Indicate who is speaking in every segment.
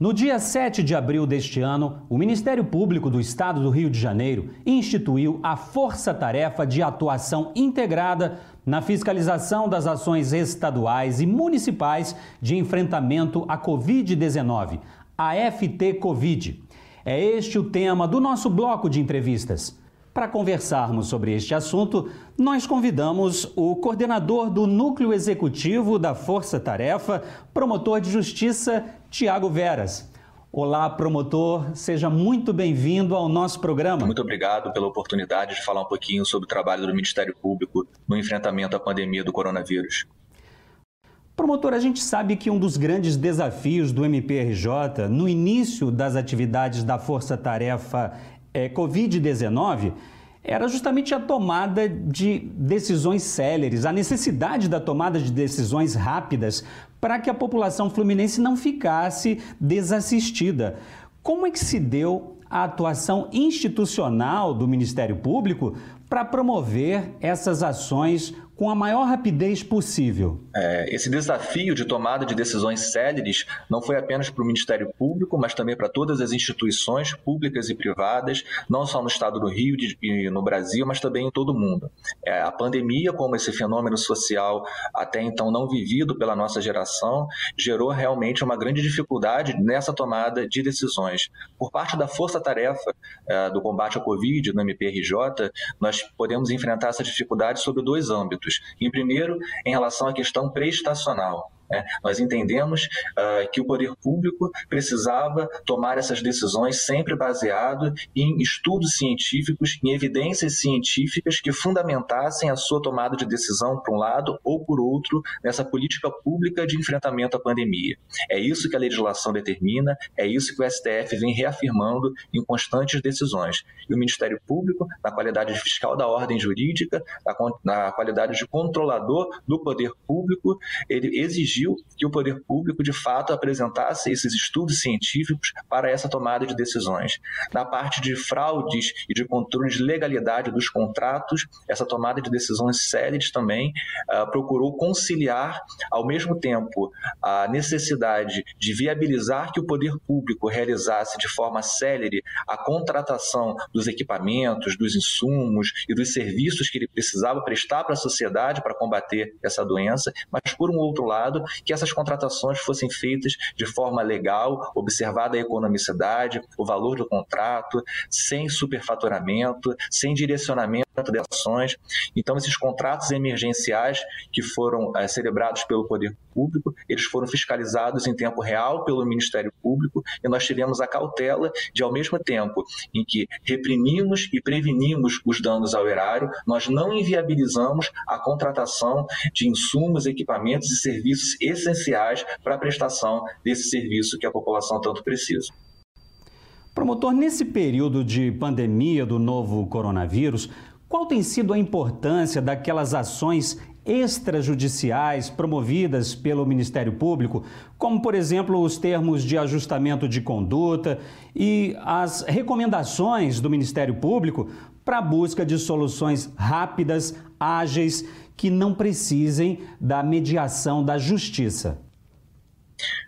Speaker 1: No dia 7 de abril deste ano, o Ministério Público do Estado do Rio de Janeiro instituiu a Força Tarefa de Atuação Integrada na fiscalização das ações estaduais e municipais de enfrentamento à Covid-19, a FT-Covid. É este o tema do nosso bloco de entrevistas. Para conversarmos sobre este assunto, nós convidamos o coordenador do Núcleo Executivo da Força Tarefa, promotor de justiça, Tiago Veras. Olá, promotor, seja muito bem-vindo ao nosso programa.
Speaker 2: Muito obrigado pela oportunidade de falar um pouquinho sobre o trabalho do Ministério Público no enfrentamento à pandemia do coronavírus.
Speaker 1: Promotor, a gente sabe que um dos grandes desafios do MPRJ no início das atividades da Força Tarefa é, Covid-19 era justamente a tomada de decisões céleres, a necessidade da tomada de decisões rápidas para que a população fluminense não ficasse desassistida. Como é que se deu a atuação institucional do Ministério Público para promover essas ações com a maior rapidez possível.
Speaker 2: É, esse desafio de tomada de decisões céleres não foi apenas para o Ministério Público, mas também para todas as instituições públicas e privadas, não só no estado do Rio e no Brasil, mas também em todo o mundo. É, a pandemia, como esse fenômeno social até então não vivido pela nossa geração, gerou realmente uma grande dificuldade nessa tomada de decisões. Por parte da força-tarefa é, do combate à Covid, no MPRJ, nós podemos enfrentar essa dificuldade sobre dois âmbitos aspectos. Em primeiro, em relação à questão prestacional. É, nós entendemos uh, que o poder público precisava tomar essas decisões sempre baseado em estudos científicos, em evidências científicas que fundamentassem a sua tomada de decisão por um lado ou por outro nessa política pública de enfrentamento à pandemia. É isso que a legislação determina, é isso que o STF vem reafirmando em constantes decisões. E o Ministério Público, na qualidade de fiscal da ordem jurídica, na, na qualidade de controlador do poder público, ele exigiu que o poder público, de fato, apresentasse esses estudos científicos para essa tomada de decisões. Na parte de fraudes e de controle de legalidade dos contratos, essa tomada de decisões céleres também uh, procurou conciliar, ao mesmo tempo, a necessidade de viabilizar que o poder público realizasse de forma célere a contratação dos equipamentos, dos insumos e dos serviços que ele precisava prestar para a sociedade para combater essa doença, mas, por um outro lado, que essas contratações fossem feitas de forma legal, observada a economicidade, o valor do contrato, sem superfaturamento, sem direcionamento de ações. Então, esses contratos emergenciais que foram é, celebrados pelo poder público, eles foram fiscalizados em tempo real pelo Ministério Público e nós tivemos a cautela de, ao mesmo tempo em que reprimimos e prevenimos os danos ao erário, nós não inviabilizamos a contratação de insumos, equipamentos e serviços essenciais para a prestação desse serviço que a população tanto precisa.
Speaker 1: Promotor, nesse período de pandemia do novo coronavírus, qual tem sido a importância daquelas ações extrajudiciais promovidas pelo Ministério Público, como, por exemplo, os termos de ajustamento de conduta e as recomendações do Ministério Público para a busca de soluções rápidas, ágeis, que não precisem da mediação da justiça?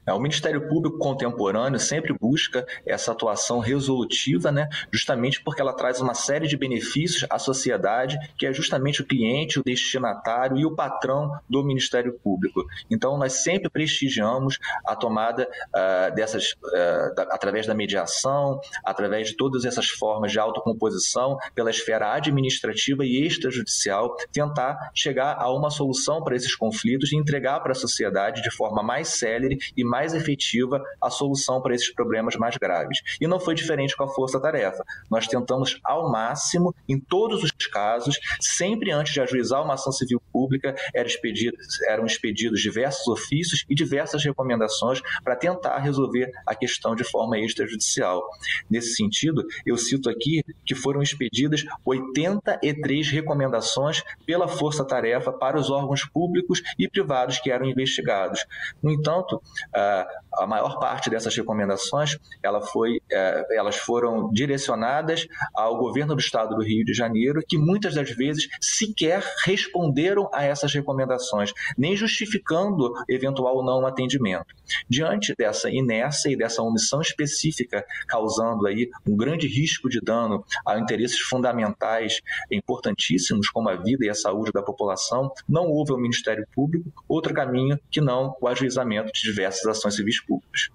Speaker 2: É, o Ministério Público contemporâneo sempre busca essa atuação resolutiva, né, justamente porque ela traz uma série de benefícios à sociedade, que é justamente o cliente, o destinatário e o patrão do Ministério Público. Então, nós sempre prestigiamos a tomada uh, dessas, uh, da, através da mediação, através de todas essas formas de autocomposição, pela esfera administrativa e extrajudicial, tentar chegar a uma solução para esses conflitos e entregar para a sociedade de forma mais célere e mais efetiva a solução para esses problemas mais graves. E não foi diferente com a força-tarefa. Nós tentamos ao máximo, em todos os casos, sempre antes de ajuizar uma ação civil pública, eram expedidos, eram expedidos diversos ofícios e diversas recomendações para tentar resolver a questão de forma extrajudicial. Nesse sentido, eu cito aqui que foram expedidas 83 recomendações pela força-tarefa para os órgãos públicos e privados que eram investigados. No entanto, uh, a maior parte dessas recomendações ela foi, é, elas foram direcionadas ao governo do estado do Rio de Janeiro, que muitas das vezes sequer responderam a essas recomendações, nem justificando eventual não atendimento. Diante dessa inércia e dessa omissão específica, causando aí um grande risco de dano a interesses fundamentais importantíssimos, como a vida e a saúde da população, não houve ao Ministério Público outro caminho que não o ajuizamento de diversas ações civis públicas.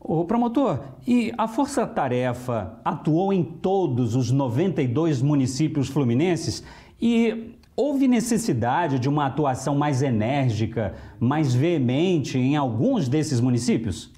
Speaker 1: O promotor, e a Força Tarefa atuou em todos os 92 municípios fluminenses e houve necessidade de uma atuação mais enérgica, mais veemente em alguns desses municípios?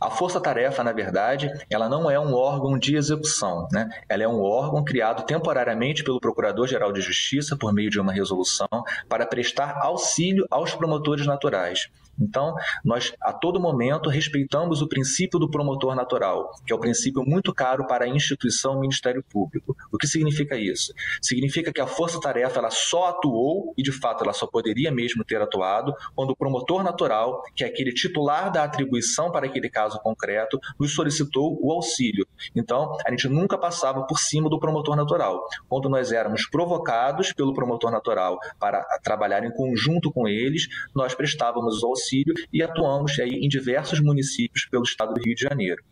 Speaker 2: A força-tarefa, na verdade, ela não é um órgão de execução, né? Ela é um órgão criado temporariamente pelo Procurador-Geral de Justiça por meio de uma resolução para prestar auxílio aos promotores naturais. Então, nós a todo momento respeitamos o princípio do promotor natural, que é o princípio muito caro para a instituição Ministério Público. O que significa isso? Significa que a força-tarefa ela só atuou e de fato ela só poderia mesmo ter atuado quando o promotor natural, que é aquele titular da atribuição para aquele caso concreto, nos solicitou o auxílio. Então, a gente nunca passava por cima do promotor natural. Quando nós éramos provocados pelo promotor natural para trabalhar em conjunto com eles, nós prestávamos o auxílio auxílio e atuamos aí em diversos municípios pelo estado do Rio de Janeiro.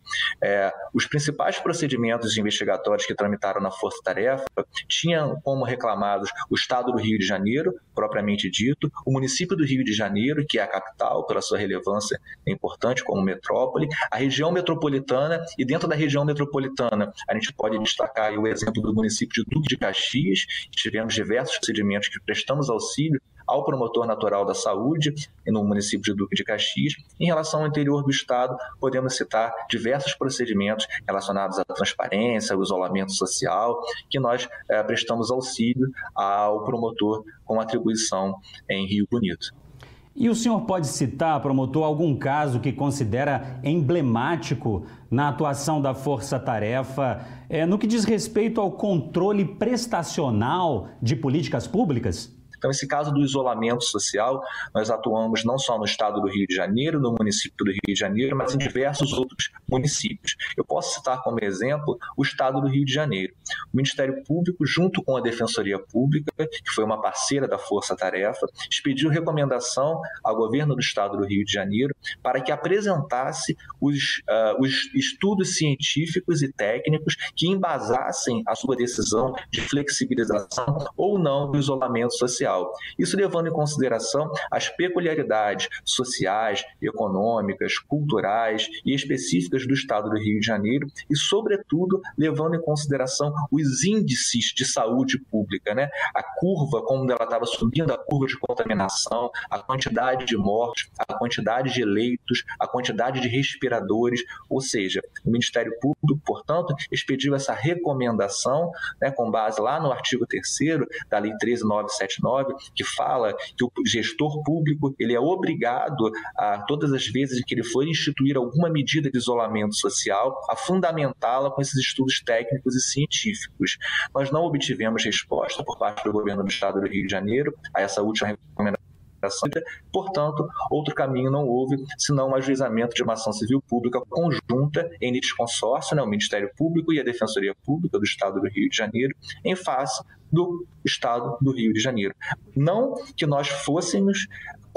Speaker 2: É, os principais procedimentos investigatórios que tramitaram na Força Tarefa tinham como reclamados o estado do Rio de Janeiro, propriamente dito, o município do Rio de Janeiro, que é a capital pela sua relevância importante como metrópole, a região metropolitana e dentro da região metropolitana a gente pode destacar o exemplo do município de Duque de Caxias, tivemos diversos procedimentos que prestamos auxílio ao promotor natural da saúde no município de Duque de Caxias. Em relação ao interior do estado, podemos citar diversos procedimentos relacionados à transparência, ao isolamento social, que nós é, prestamos auxílio ao promotor com atribuição em Rio Bonito.
Speaker 1: E o senhor pode citar, promotor, algum caso que considera emblemático na atuação da Força Tarefa é, no que diz respeito ao controle prestacional de políticas públicas?
Speaker 2: Então, esse caso do isolamento social, nós atuamos não só no estado do Rio de Janeiro, no município do Rio de Janeiro, mas em diversos outros municípios. Eu posso citar como exemplo o estado do Rio de Janeiro. O Ministério Público, junto com a Defensoria Pública, que foi uma parceira da Força Tarefa, expediu recomendação ao governo do estado do Rio de Janeiro para que apresentasse os, uh, os estudos científicos e técnicos que embasassem a sua decisão de flexibilização ou não do isolamento social social. Isso levando em consideração as peculiaridades sociais, econômicas, culturais e específicas do estado do Rio de Janeiro e, sobretudo, levando em consideração os índices de saúde pública, né? A curva, como ela estava subindo, a curva de contaminação, a quantidade de mortes, a quantidade de leitos, a quantidade de respiradores, ou seja, o Ministério Público, portanto, expediu essa recomendação, né, com base lá no artigo 3 da Lei 13979, que fala que o gestor público ele é obrigado a todas as vezes que ele for instituir alguma medida de isolamento social a fundamentá-la com esses estudos técnicos e científicos. Nós não obtivemos resposta por parte do governo do Estado do Rio de Janeiro a essa última recomendação Portanto, outro caminho não houve senão o ajuizamento de uma ação civil pública conjunta em litisconsórcio, né, o Ministério Público e a Defensoria Pública do Estado do Rio de Janeiro, em face do Estado do Rio de Janeiro. Não que nós fôssemos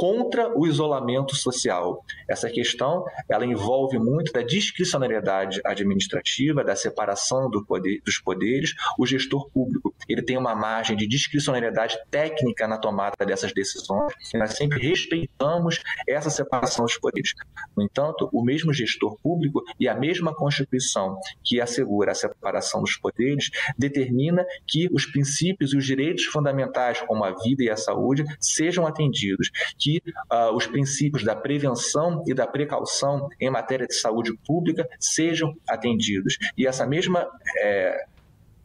Speaker 2: contra o isolamento social. Essa questão ela envolve muito da discricionariedade administrativa, da separação do poder, dos poderes. O gestor público ele tem uma margem de discricionariedade técnica na tomada dessas decisões. Nós sempre respeitamos essa separação dos poderes. No entanto, o mesmo gestor público e a mesma Constituição que assegura a separação dos poderes determina que os princípios e os direitos fundamentais, como a vida e a saúde, sejam atendidos que uh, os princípios da prevenção e da precaução em matéria de saúde pública sejam atendidos. E essa mesma é,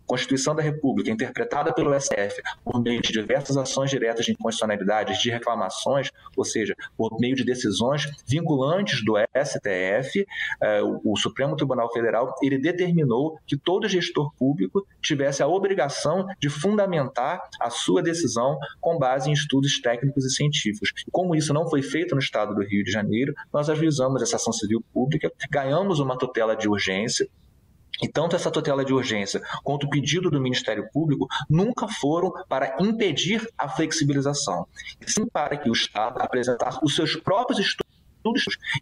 Speaker 2: Constituição da República, interpretada pelo STF por meio de diversas ações diretas de inconstitucionalidade, de reclamações, ou seja, por meio de decisões vinculantes do STF, eh, o Supremo Tribunal Federal, ele determinou que todo gestor público tivesse a obrigação de fundamentar a sua decisão com base em estudos técnicos e científicos. Como isso não foi feito no estado do Rio de Janeiro, nós ajuizamos essa ação civil pública, ganhamos uma tutela de urgência, e tanto essa tutela de urgência quanto o pedido do Ministério Público nunca foram para impedir a flexibilização, sim para que o Estado apresentasse os seus próprios estudos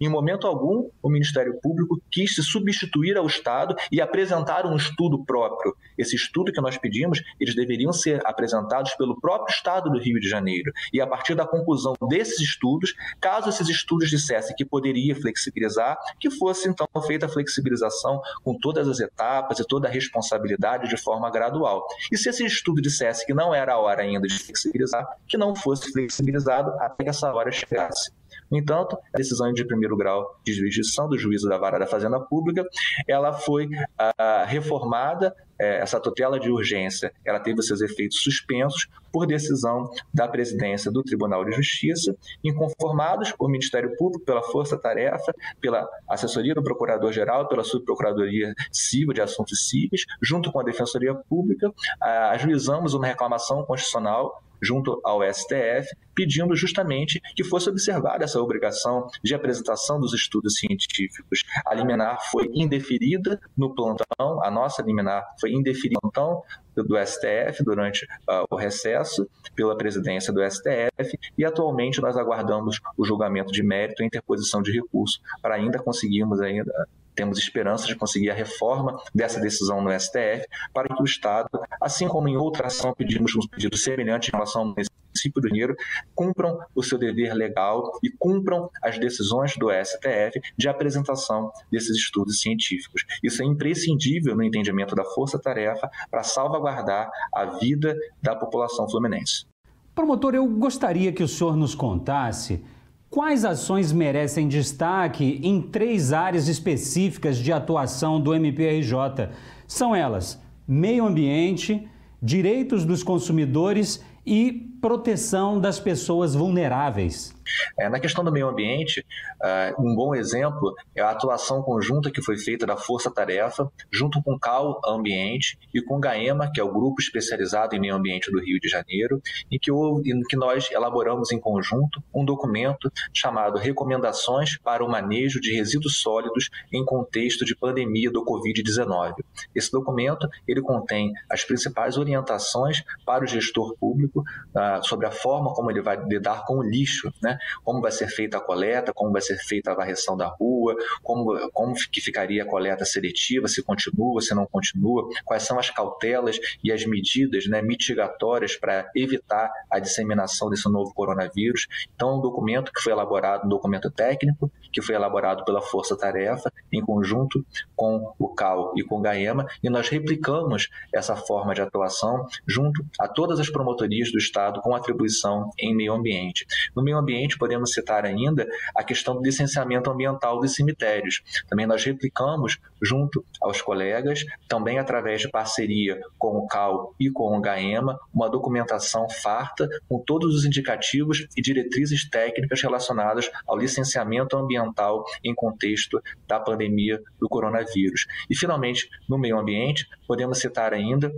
Speaker 2: Em momento algum, o Ministério Público quis se substituir ao Estado e apresentar um estudo próprio. Esse estudo que nós pedimos, eles deveriam ser apresentados pelo próprio Estado do Rio de Janeiro. E a partir da conclusão desses estudos, caso esses estudos dissessem que poderia flexibilizar, que fosse então feita a flexibilização com todas as etapas e toda a responsabilidade de forma gradual. E se esse estudo dissesse que não era a hora ainda de flexibilizar, que não fosse flexibilizado até que essa hora chegasse. No entanto, a decisão de primeiro grau de jurisdição do juízo da vara da Fazenda Pública, ela foi ah, reformada, eh, essa tutela de urgência, ela teve seus efeitos suspensos por decisão da presidência do Tribunal de Justiça, inconformados por Ministério Público, pela Força Tarefa, pela assessoria do Procurador-Geral, pela Subprocuradoria Civil de Assuntos Cíveis, junto com a Defensoria Pública, ah, ajuizamos uma reclamação constitucional junto ao STF, pedindo justamente que fosse observada essa obrigação de apresentação dos estudos científicos. A liminar foi indeferida no plantão, a nossa liminar foi indeferida no plantão do STF durante uh, o recesso pela presidência do STF e atualmente nós aguardamos o julgamento de mérito e interposição de recurso para ainda conseguirmos ainda temos esperança de conseguir a reforma dessa decisão no STF para que o Estado, assim como em outra ação pedimos um pedido semelhante em relação ao município do Rio, cumpram o seu dever legal e cumpram as decisões do STF de apresentação desses estudos científicos. Isso é imprescindível no entendimento da força-tarefa para salvaguardar a vida da população fluminense.
Speaker 1: Promotor, eu gostaria que o senhor nos contasse Quais ações merecem destaque em três áreas específicas de atuação do MPRJ? São elas: meio ambiente, direitos dos consumidores e proteção das pessoas vulneráveis.
Speaker 2: É, na questão do meio ambiente, uh, um bom exemplo é a atuação conjunta que foi feita da Força Tarefa, junto com o CAL Ambiente e com o GAEMA, que é o Grupo Especializado em Meio Ambiente do Rio de Janeiro, em que, houve, em que nós elaboramos em conjunto um documento chamado Recomendações para o Manejo de Resíduos Sólidos em Contexto de Pandemia do Covid-19. Esse documento ele contém as principais orientações para o gestor público uh, sobre a forma como ele vai lidar com o lixo, né? Como vai ser feita a coleta, como vai ser feita a varreção da rua, como, como que ficaria a coleta seletiva, se continua, se não continua, quais são as cautelas e as medidas né, mitigatórias para evitar a disseminação desse novo coronavírus. Então, é um documento que foi elaborado, um documento técnico, que foi elaborado pela Força Tarefa, em conjunto com o CAL e com o GAEMA, e nós replicamos essa forma de atuação junto a todas as promotorias do Estado com atribuição em meio ambiente. No meio ambiente, podemos citar ainda a questão do licenciamento ambiental dos cemitérios. Também nós replicamos, junto aos colegas, também através de parceria com o CAL e com o GAEMA, uma documentação farta com todos os indicativos e diretrizes técnicas relacionadas ao licenciamento ambiental em contexto da pandemia do coronavírus. E, finalmente, no meio ambiente, podemos citar ainda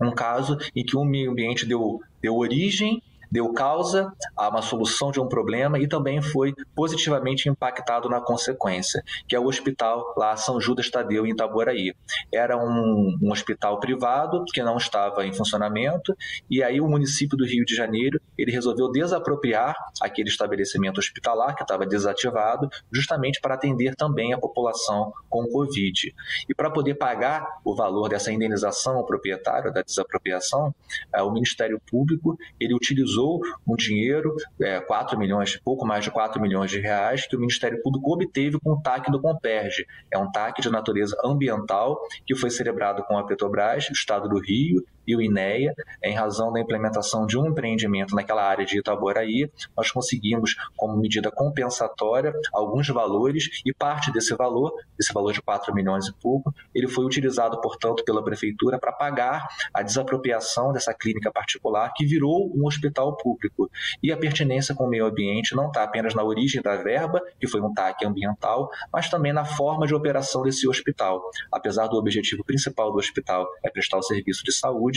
Speaker 2: um caso em que o meio ambiente deu, deu origem deu causa a uma solução de um problema e também foi positivamente impactado na consequência, que é o hospital lá São Judas Tadeu, em Itaboraí. Era um, um hospital privado que não estava em funcionamento e aí o município do Rio de Janeiro ele resolveu desapropriar aquele estabelecimento hospitalar que estava desativado, justamente para atender também a população com Covid. E para poder pagar o valor dessa indenização ao proprietário da desapropriação, eh, o Ministério Público ele utilizou utilizou um dinheiro, é, 4 milhões, pouco mais de 4 milhões de reais, que o Ministério Público obteve com o TAC do Comperge. É um TAC de natureza ambiental que foi celebrado com a Petrobras, o Estado do Rio e o INEA, em razão da implementação de um empreendimento naquela área de Itaboraí, nós conseguimos, como medida compensatória, alguns valores e parte desse valor, esse valor de 4 milhões e pouco, ele foi utilizado, portanto, pela prefeitura para pagar a desapropriação dessa clínica particular que virou um hospital público. E a pertinência com o meio ambiente não está apenas na origem da verba, que foi um TAC ambiental, mas também na forma de operação desse hospital. Apesar do objetivo principal do hospital é prestar o serviço de saúde,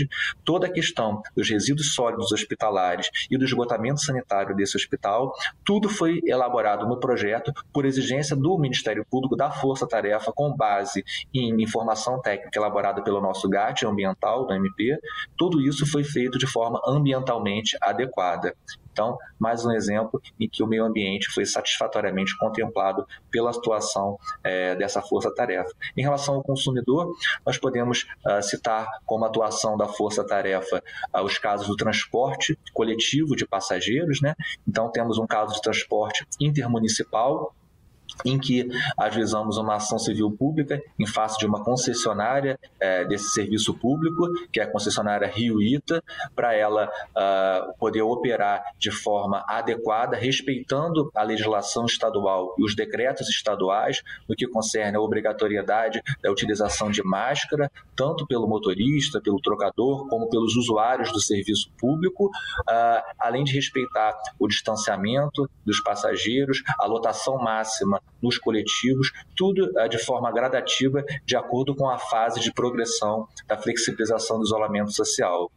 Speaker 2: toda a questão dos resíduos sólidos hospitalares e do esgotamento sanitário desse hospital, tudo foi elaborado no projeto por exigência do Ministério Público da Força Tarefa com base em informação técnica elaborada pelo nosso GAT ambiental do MP. Tudo isso foi feito de forma ambientalmente adequada. Então, mais um exemplo em que o meio ambiente foi satisfatoriamente contemplado pela atuação é, dessa força-tarefa. Em relação ao consumidor, nós podemos uh, citar como atuação da força-tarefa uh, os casos do transporte coletivo de passageiros. Né? Então, temos um caso de transporte intermunicipal em que ajuizamos uma ação civil pública em face de uma concessionária é, desse serviço público, que é a concessionária Rio Ita, para ela uh, poder operar de forma adequada, respeitando a legislação estadual e os decretos estaduais no que concerne a obrigatoriedade da utilização de máscara, tanto pelo motorista, pelo trocador, como pelos usuários do serviço público, uh, além de respeitar o distanciamento dos passageiros, a lotação máxima nos coletivos, tudo eh, de forma gradativa, de acordo com a fase de progressão da flexibilização do isolamento social.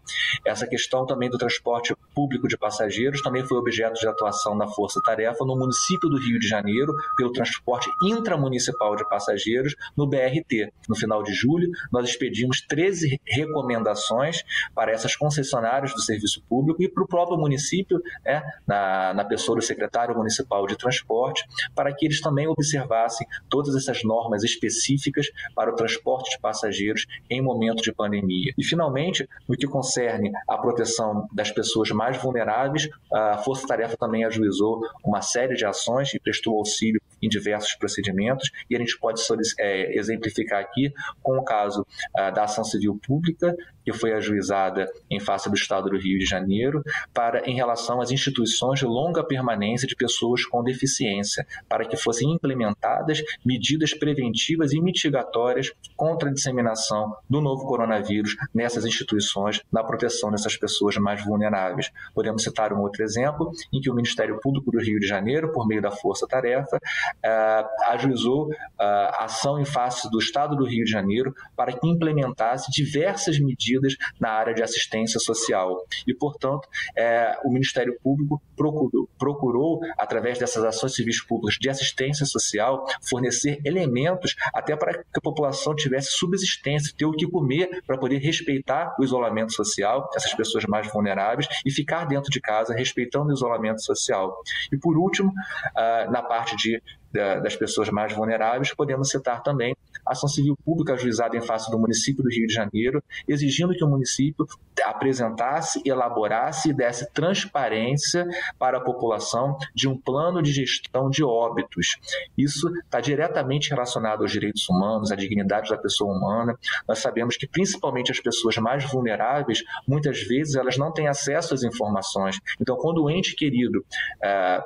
Speaker 2: Essa questão também do transporte público de passageiros também foi objeto de atuação da Força Tarefa no município do Rio de Janeiro, pelo transporte intramunicipal de passageiros no BRT. No final de julho, nós expedimos 13 recomendações para essas concessionárias do serviço público e para o próprio município, né, na, na pessoa do secretário municipal de transporte, para que eles também observassem todas essas normas específicas para o transporte de passageiros em momento de pandemia. E, finalmente, no que concerne à proteção das pessoas mais vulneráveis, a Força Tarefa também ajuizou uma série de ações e prestou auxílio em diversos procedimentos, e a gente pode é, exemplificar aqui com o caso ah, da ação civil pública, que foi ajuizada em face do Estado do Rio de Janeiro, para em relação às instituições de longa permanência de pessoas com deficiência, para que fossem implementadas medidas preventivas e mitigatórias contra a disseminação do novo coronavírus nessas instituições, na proteção dessas pessoas mais vulneráveis. Podemos citar um outro exemplo, em que o Ministério Público do Rio de Janeiro, por meio da Força Tarefa, eh, ajuizou eh, ação em face do Estado do Rio de Janeiro para que implementasse diversas medidas na área de assistência social. E, portanto, é, o Ministério Público procurou, procurou, através dessas ações civis públicas de assistência social, fornecer elementos até para que a população tivesse subsistência, ter o que comer para poder respeitar o isolamento social, essas pessoas mais vulneráveis, e ficar dentro de casa respeitando o isolamento social. E, por último, ah, na parte de das pessoas mais vulneráveis, podemos citar também a ação civil pública ajuizada em face do município do Rio de Janeiro, exigindo que o município apresentasse, elaborasse e desse transparência para a população de um plano de gestão de óbitos. Isso está diretamente relacionado aos direitos humanos, à dignidade da pessoa humana. Nós sabemos que, principalmente as pessoas mais vulneráveis, muitas vezes elas não têm acesso às informações. Então, quando o ente querido. É,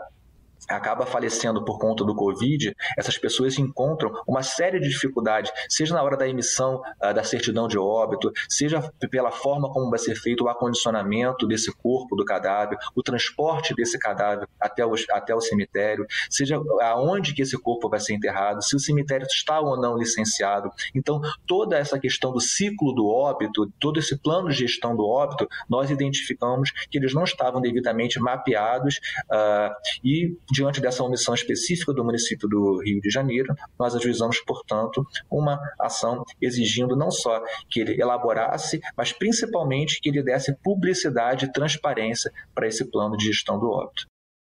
Speaker 2: acaba falecendo por conta do Covid, essas pessoas encontram uma série de dificuldades, seja na hora da emissão uh, da certidão de óbito, seja pela forma como vai ser feito o acondicionamento desse corpo do cadáver, o transporte desse cadáver até o, até o cemitério, seja aonde que esse corpo vai ser enterrado, se o cemitério está ou não licenciado. Então, toda essa questão do ciclo do óbito, todo esse plano de gestão do óbito, nós identificamos que eles não estavam devidamente mapeados uh, e diante dessa omissão específica do município do Rio de Janeiro, nós ajuizamos, portanto, uma ação exigindo não só que ele elaborasse, mas principalmente que ele desse publicidade e transparência para esse plano de gestão do óbito.